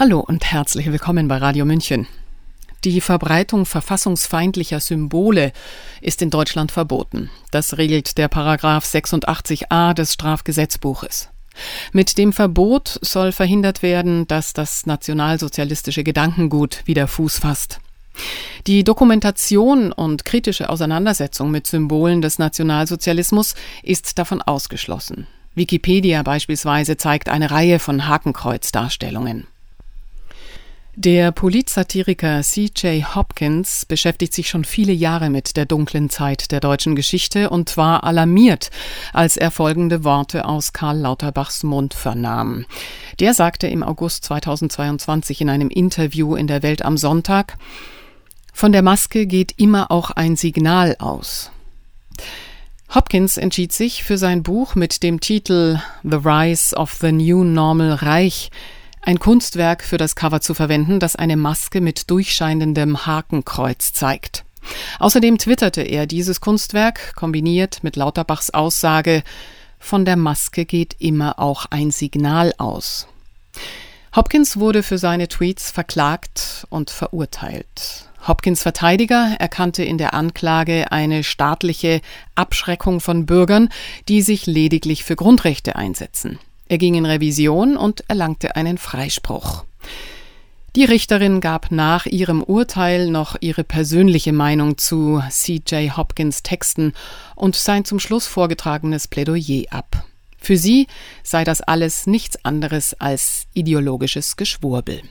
Hallo und herzlich willkommen bei Radio München. Die Verbreitung verfassungsfeindlicher Symbole ist in Deutschland verboten. Das regelt der Paragraph 86a des Strafgesetzbuches. Mit dem Verbot soll verhindert werden, dass das nationalsozialistische Gedankengut wieder Fuß fasst. Die Dokumentation und kritische Auseinandersetzung mit Symbolen des Nationalsozialismus ist davon ausgeschlossen. Wikipedia beispielsweise zeigt eine Reihe von Hakenkreuzdarstellungen. Der Politsatiriker C.J. Hopkins beschäftigt sich schon viele Jahre mit der dunklen Zeit der deutschen Geschichte und war alarmiert, als er folgende Worte aus Karl Lauterbachs Mund vernahm. Der sagte im August 2022 in einem Interview in der Welt am Sonntag, von der Maske geht immer auch ein Signal aus. Hopkins entschied sich für sein Buch mit dem Titel The Rise of the New Normal Reich, ein Kunstwerk für das Cover zu verwenden, das eine Maske mit durchscheinendem Hakenkreuz zeigt. Außerdem twitterte er dieses Kunstwerk, kombiniert mit Lauterbachs Aussage, von der Maske geht immer auch ein Signal aus. Hopkins wurde für seine Tweets verklagt und verurteilt. Hopkins Verteidiger erkannte in der Anklage eine staatliche Abschreckung von Bürgern, die sich lediglich für Grundrechte einsetzen. Er ging in Revision und erlangte einen Freispruch. Die Richterin gab nach ihrem Urteil noch ihre persönliche Meinung zu C.J. Hopkins Texten und sein zum Schluss vorgetragenes Plädoyer ab. Für sie sei das alles nichts anderes als ideologisches Geschwurbel.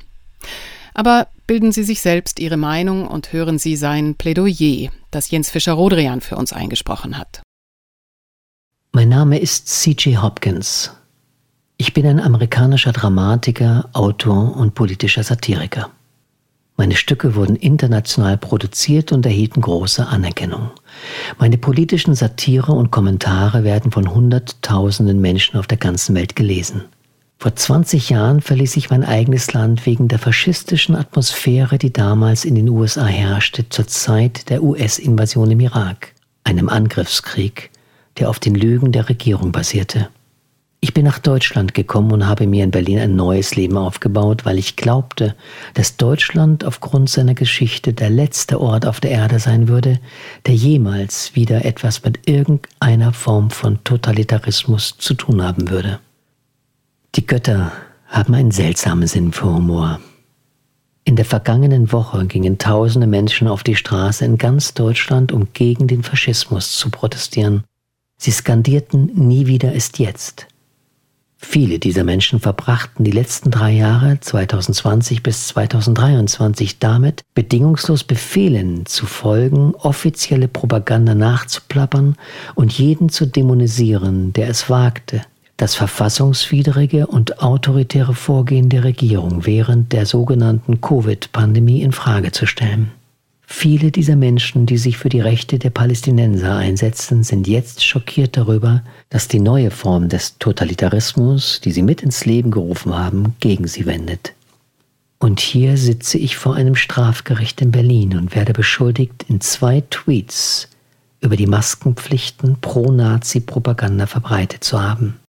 Aber bilden Sie sich selbst Ihre Meinung und hören Sie sein Plädoyer, das Jens Fischer-Rodrian für uns eingesprochen hat. Mein Name ist C.J. Hopkins. Ich bin ein amerikanischer Dramatiker, Autor und politischer Satiriker. Meine Stücke wurden international produziert und erhielten große Anerkennung. Meine politischen Satire und Kommentare werden von Hunderttausenden Menschen auf der ganzen Welt gelesen. Vor 20 Jahren verließ ich mein eigenes Land wegen der faschistischen Atmosphäre, die damals in den USA herrschte, zur Zeit der US-Invasion im Irak, einem Angriffskrieg, der auf den Lügen der Regierung basierte. Ich bin nach Deutschland gekommen und habe mir in Berlin ein neues Leben aufgebaut, weil ich glaubte, dass Deutschland aufgrund seiner Geschichte der letzte Ort auf der Erde sein würde, der jemals wieder etwas mit irgendeiner Form von Totalitarismus zu tun haben würde. Die Götter haben einen seltsamen Sinn für Humor. In der vergangenen Woche gingen tausende Menschen auf die Straße in ganz Deutschland, um gegen den Faschismus zu protestieren. Sie skandierten Nie wieder ist jetzt. Viele dieser Menschen verbrachten die letzten drei Jahre 2020 bis 2023 damit, bedingungslos Befehlen zu folgen, offizielle Propaganda nachzuplappern und jeden zu dämonisieren, der es wagte, das verfassungswidrige und autoritäre Vorgehen der Regierung während der sogenannten Covid-Pandemie in Frage zu stellen. Viele dieser Menschen, die sich für die Rechte der Palästinenser einsetzen, sind jetzt schockiert darüber, dass die neue Form des Totalitarismus, die sie mit ins Leben gerufen haben, gegen sie wendet. Und hier sitze ich vor einem Strafgericht in Berlin und werde beschuldigt, in zwei Tweets über die Maskenpflichten pro Nazi-Propaganda verbreitet zu haben.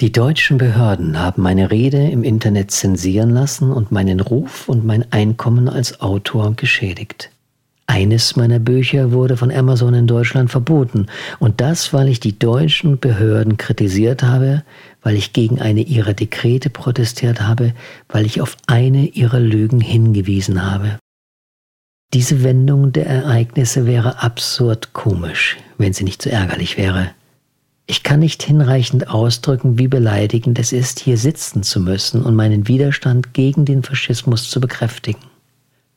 Die deutschen Behörden haben meine Rede im Internet zensieren lassen und meinen Ruf und mein Einkommen als Autor geschädigt. Eines meiner Bücher wurde von Amazon in Deutschland verboten. Und das, weil ich die deutschen Behörden kritisiert habe, weil ich gegen eine ihrer Dekrete protestiert habe, weil ich auf eine ihrer Lügen hingewiesen habe. Diese Wendung der Ereignisse wäre absurd komisch, wenn sie nicht so ärgerlich wäre. Ich kann nicht hinreichend ausdrücken, wie beleidigend es ist, hier sitzen zu müssen und meinen Widerstand gegen den Faschismus zu bekräftigen.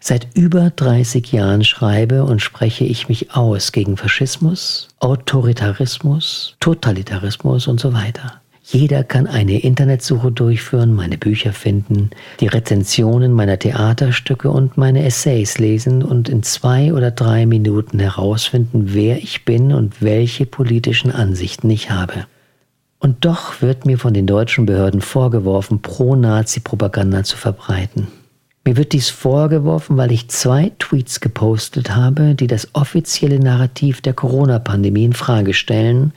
Seit über 30 Jahren schreibe und spreche ich mich aus gegen Faschismus, Autoritarismus, Totalitarismus und so weiter. Jeder kann eine Internetsuche durchführen, meine Bücher finden, die Rezensionen meiner Theaterstücke und meine Essays lesen und in zwei oder drei Minuten herausfinden, wer ich bin und welche politischen Ansichten ich habe. Und doch wird mir von den deutschen Behörden vorgeworfen, Pro-Nazi-Propaganda zu verbreiten. Mir wird dies vorgeworfen, weil ich zwei Tweets gepostet habe, die das offizielle Narrativ der Corona-Pandemie in Frage stellen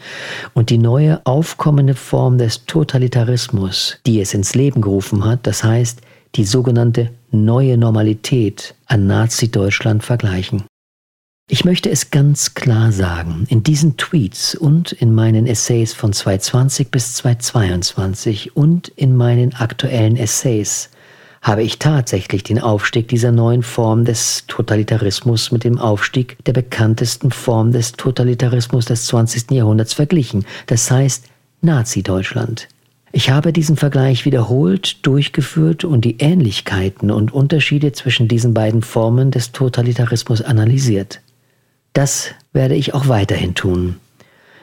und die neue aufkommende Form des Totalitarismus, die es ins Leben gerufen hat, das heißt die sogenannte neue Normalität an Nazi-Deutschland vergleichen. Ich möchte es ganz klar sagen, in diesen Tweets und in meinen Essays von 2020 bis 2022 und in meinen aktuellen Essays habe ich tatsächlich den Aufstieg dieser neuen Form des Totalitarismus mit dem Aufstieg der bekanntesten Form des Totalitarismus des 20. Jahrhunderts verglichen, das heißt Nazi-Deutschland. Ich habe diesen Vergleich wiederholt durchgeführt und die Ähnlichkeiten und Unterschiede zwischen diesen beiden Formen des Totalitarismus analysiert. Das werde ich auch weiterhin tun.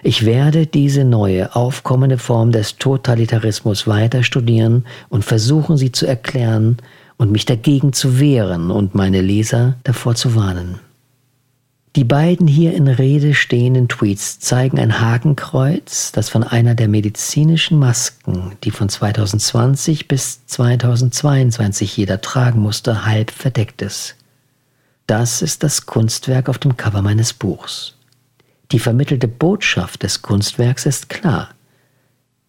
Ich werde diese neue, aufkommende Form des Totalitarismus weiter studieren und versuchen, sie zu erklären und mich dagegen zu wehren und meine Leser davor zu warnen. Die beiden hier in Rede stehenden Tweets zeigen ein Hakenkreuz, das von einer der medizinischen Masken, die von 2020 bis 2022 jeder tragen musste, halb verdeckt ist. Das ist das Kunstwerk auf dem Cover meines Buchs. Die vermittelte Botschaft des Kunstwerks ist klar.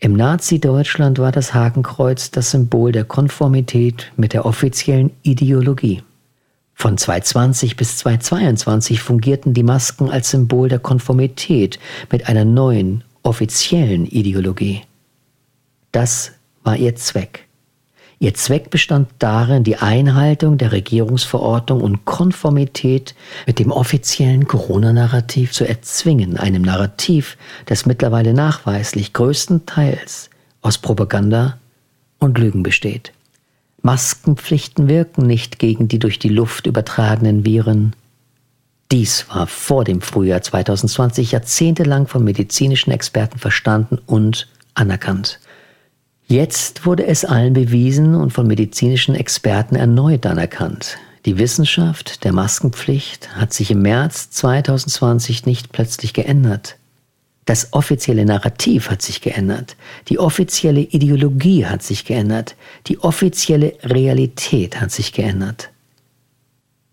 Im Nazi-Deutschland war das Hakenkreuz das Symbol der Konformität mit der offiziellen Ideologie. Von 220 bis 222 fungierten die Masken als Symbol der Konformität mit einer neuen, offiziellen Ideologie. Das war ihr Zweck. Ihr Zweck bestand darin, die Einhaltung der Regierungsverordnung und Konformität mit dem offiziellen Corona-Narrativ zu erzwingen, einem Narrativ, das mittlerweile nachweislich größtenteils aus Propaganda und Lügen besteht. Maskenpflichten wirken nicht gegen die durch die Luft übertragenen Viren. Dies war vor dem Frühjahr 2020 jahrzehntelang von medizinischen Experten verstanden und anerkannt. Jetzt wurde es allen bewiesen und von medizinischen Experten erneut anerkannt. Die Wissenschaft der Maskenpflicht hat sich im März 2020 nicht plötzlich geändert. Das offizielle Narrativ hat sich geändert. Die offizielle Ideologie hat sich geändert. Die offizielle Realität hat sich geändert.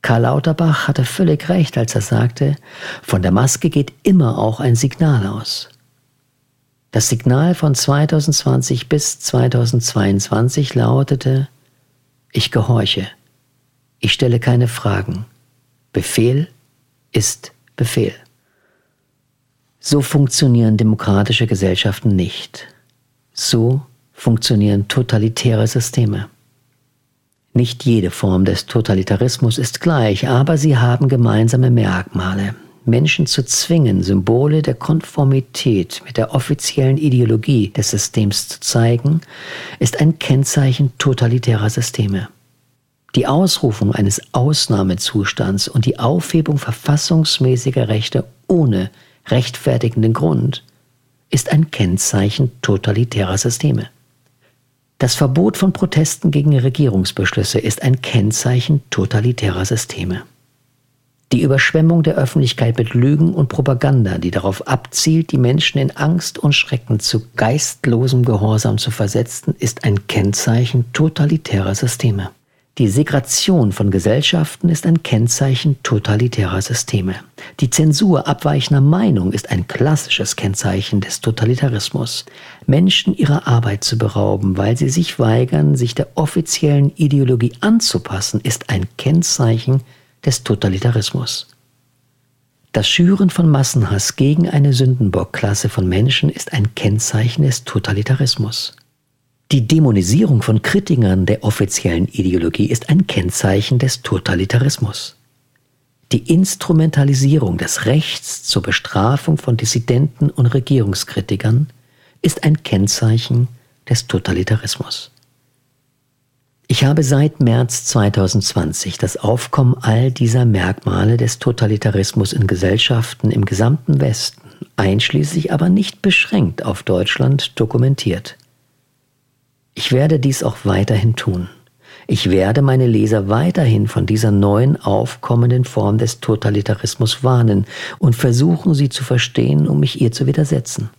Karl Lauterbach hatte völlig recht, als er sagte, von der Maske geht immer auch ein Signal aus. Das Signal von 2020 bis 2022 lautete, ich gehorche, ich stelle keine Fragen, Befehl ist Befehl. So funktionieren demokratische Gesellschaften nicht. So funktionieren totalitäre Systeme. Nicht jede Form des Totalitarismus ist gleich, aber sie haben gemeinsame Merkmale. Menschen zu zwingen, Symbole der Konformität mit der offiziellen Ideologie des Systems zu zeigen, ist ein Kennzeichen totalitärer Systeme. Die Ausrufung eines Ausnahmezustands und die Aufhebung verfassungsmäßiger Rechte ohne rechtfertigenden Grund ist ein Kennzeichen totalitärer Systeme. Das Verbot von Protesten gegen Regierungsbeschlüsse ist ein Kennzeichen totalitärer Systeme. Die Überschwemmung der Öffentlichkeit mit Lügen und Propaganda, die darauf abzielt, die Menschen in Angst und Schrecken zu geistlosem Gehorsam zu versetzen, ist ein Kennzeichen totalitärer Systeme. Die Segration von Gesellschaften ist ein Kennzeichen totalitärer Systeme. Die Zensur abweichender Meinung ist ein klassisches Kennzeichen des Totalitarismus. Menschen ihrer Arbeit zu berauben, weil sie sich weigern, sich der offiziellen Ideologie anzupassen, ist ein Kennzeichen des Totalitarismus. Das Schüren von Massenhass gegen eine Sündenbockklasse von Menschen ist ein Kennzeichen des Totalitarismus. Die Dämonisierung von Kritikern der offiziellen Ideologie ist ein Kennzeichen des Totalitarismus. Die Instrumentalisierung des Rechts zur Bestrafung von Dissidenten und Regierungskritikern ist ein Kennzeichen des Totalitarismus. Ich habe seit März 2020 das Aufkommen all dieser Merkmale des Totalitarismus in Gesellschaften im gesamten Westen, einschließlich aber nicht beschränkt auf Deutschland, dokumentiert. Ich werde dies auch weiterhin tun. Ich werde meine Leser weiterhin von dieser neuen aufkommenden Form des Totalitarismus warnen und versuchen, sie zu verstehen, um mich ihr zu widersetzen.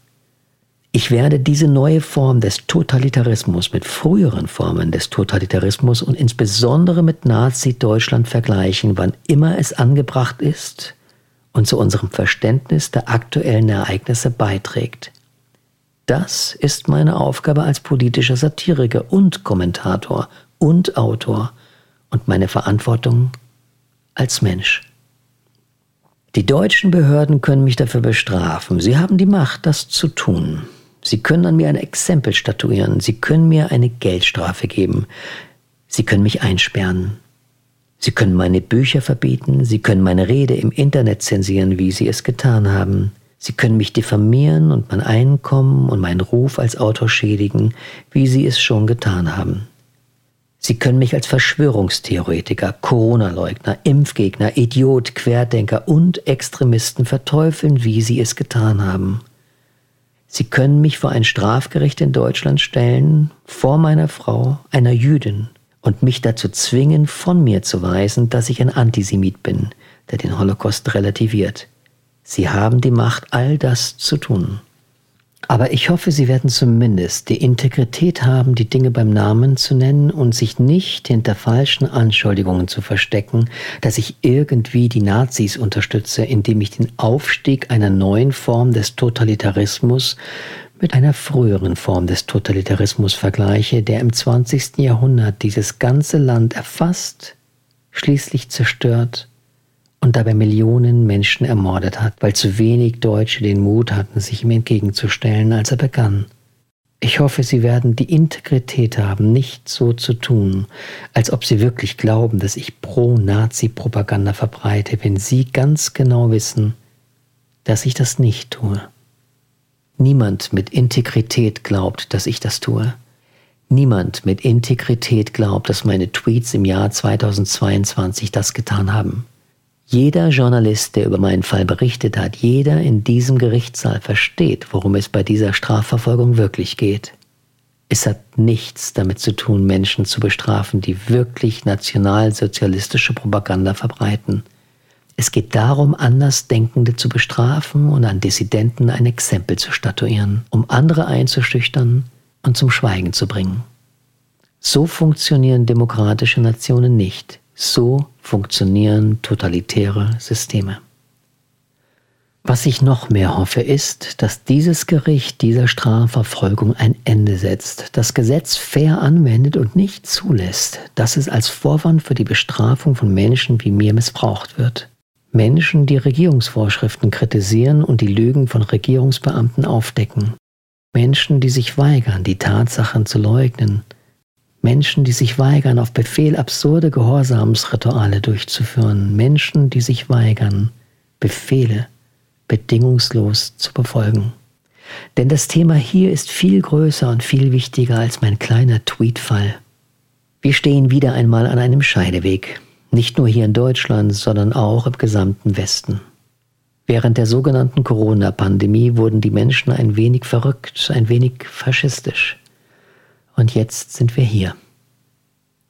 Ich werde diese neue Form des Totalitarismus mit früheren Formen des Totalitarismus und insbesondere mit Nazi-Deutschland vergleichen, wann immer es angebracht ist und zu unserem Verständnis der aktuellen Ereignisse beiträgt. Das ist meine Aufgabe als politischer Satiriker und Kommentator und Autor und meine Verantwortung als Mensch. Die deutschen Behörden können mich dafür bestrafen. Sie haben die Macht, das zu tun. Sie können an mir ein Exempel statuieren. Sie können mir eine Geldstrafe geben. Sie können mich einsperren. Sie können meine Bücher verbieten. Sie können meine Rede im Internet zensieren, wie Sie es getan haben. Sie können mich diffamieren und mein Einkommen und meinen Ruf als Autor schädigen, wie Sie es schon getan haben. Sie können mich als Verschwörungstheoretiker, Corona-Leugner, Impfgegner, Idiot, Querdenker und Extremisten verteufeln, wie Sie es getan haben. Sie können mich vor ein Strafgericht in Deutschland stellen, vor meiner Frau, einer Jüdin, und mich dazu zwingen, von mir zu weisen, dass ich ein Antisemit bin, der den Holocaust relativiert. Sie haben die Macht, all das zu tun. Aber ich hoffe, Sie werden zumindest die Integrität haben, die Dinge beim Namen zu nennen und sich nicht hinter falschen Anschuldigungen zu verstecken, dass ich irgendwie die Nazis unterstütze, indem ich den Aufstieg einer neuen Form des Totalitarismus mit einer früheren Form des Totalitarismus vergleiche, der im 20. Jahrhundert dieses ganze Land erfasst, schließlich zerstört und dabei Millionen Menschen ermordet hat, weil zu wenig Deutsche den Mut hatten, sich ihm entgegenzustellen, als er begann. Ich hoffe, Sie werden die Integrität haben, nicht so zu tun, als ob Sie wirklich glauben, dass ich Pro-Nazi-Propaganda verbreite, wenn Sie ganz genau wissen, dass ich das nicht tue. Niemand mit Integrität glaubt, dass ich das tue. Niemand mit Integrität glaubt, dass meine Tweets im Jahr 2022 das getan haben. Jeder Journalist, der über meinen Fall berichtet hat, jeder in diesem Gerichtssaal versteht, worum es bei dieser Strafverfolgung wirklich geht. Es hat nichts damit zu tun, Menschen zu bestrafen, die wirklich nationalsozialistische Propaganda verbreiten. Es geht darum, Andersdenkende zu bestrafen und an Dissidenten ein Exempel zu statuieren, um andere einzuschüchtern und zum Schweigen zu bringen. So funktionieren demokratische Nationen nicht. So funktionieren totalitäre Systeme. Was ich noch mehr hoffe, ist, dass dieses Gericht dieser Strafverfolgung ein Ende setzt, das Gesetz fair anwendet und nicht zulässt, dass es als Vorwand für die Bestrafung von Menschen wie mir missbraucht wird. Menschen, die Regierungsvorschriften kritisieren und die Lügen von Regierungsbeamten aufdecken. Menschen, die sich weigern, die Tatsachen zu leugnen, Menschen, die sich weigern, auf Befehl absurde Gehorsamsrituale durchzuführen. Menschen, die sich weigern, Befehle bedingungslos zu befolgen. Denn das Thema hier ist viel größer und viel wichtiger als mein kleiner Tweetfall. Wir stehen wieder einmal an einem Scheideweg, nicht nur hier in Deutschland, sondern auch im gesamten Westen. Während der sogenannten Corona-Pandemie wurden die Menschen ein wenig verrückt, ein wenig faschistisch. Und jetzt sind wir hier.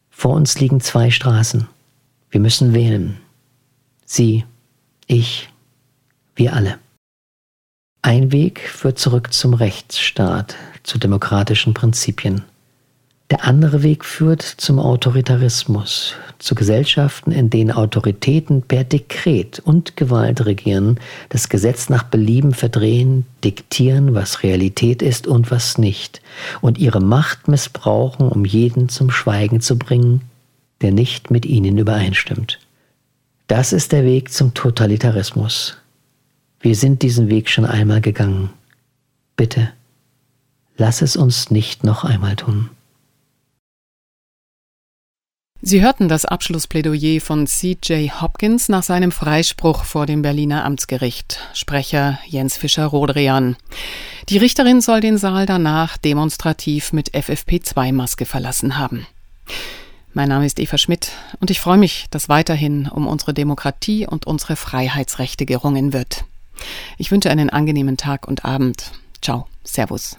Vor uns liegen zwei Straßen. Wir müssen wählen. Sie, ich, wir alle. Ein Weg führt zurück zum Rechtsstaat, zu demokratischen Prinzipien. Der andere Weg führt zum Autoritarismus, zu Gesellschaften, in denen Autoritäten per Dekret und Gewalt regieren, das Gesetz nach Belieben verdrehen, diktieren, was Realität ist und was nicht, und ihre Macht missbrauchen, um jeden zum Schweigen zu bringen, der nicht mit ihnen übereinstimmt. Das ist der Weg zum Totalitarismus. Wir sind diesen Weg schon einmal gegangen. Bitte, lass es uns nicht noch einmal tun. Sie hörten das Abschlussplädoyer von C.J. Hopkins nach seinem Freispruch vor dem Berliner Amtsgericht. Sprecher Jens Fischer-Rodrian. Die Richterin soll den Saal danach demonstrativ mit FFP2-Maske verlassen haben. Mein Name ist Eva Schmidt und ich freue mich, dass weiterhin um unsere Demokratie und unsere Freiheitsrechte gerungen wird. Ich wünsche einen angenehmen Tag und Abend. Ciao, Servus.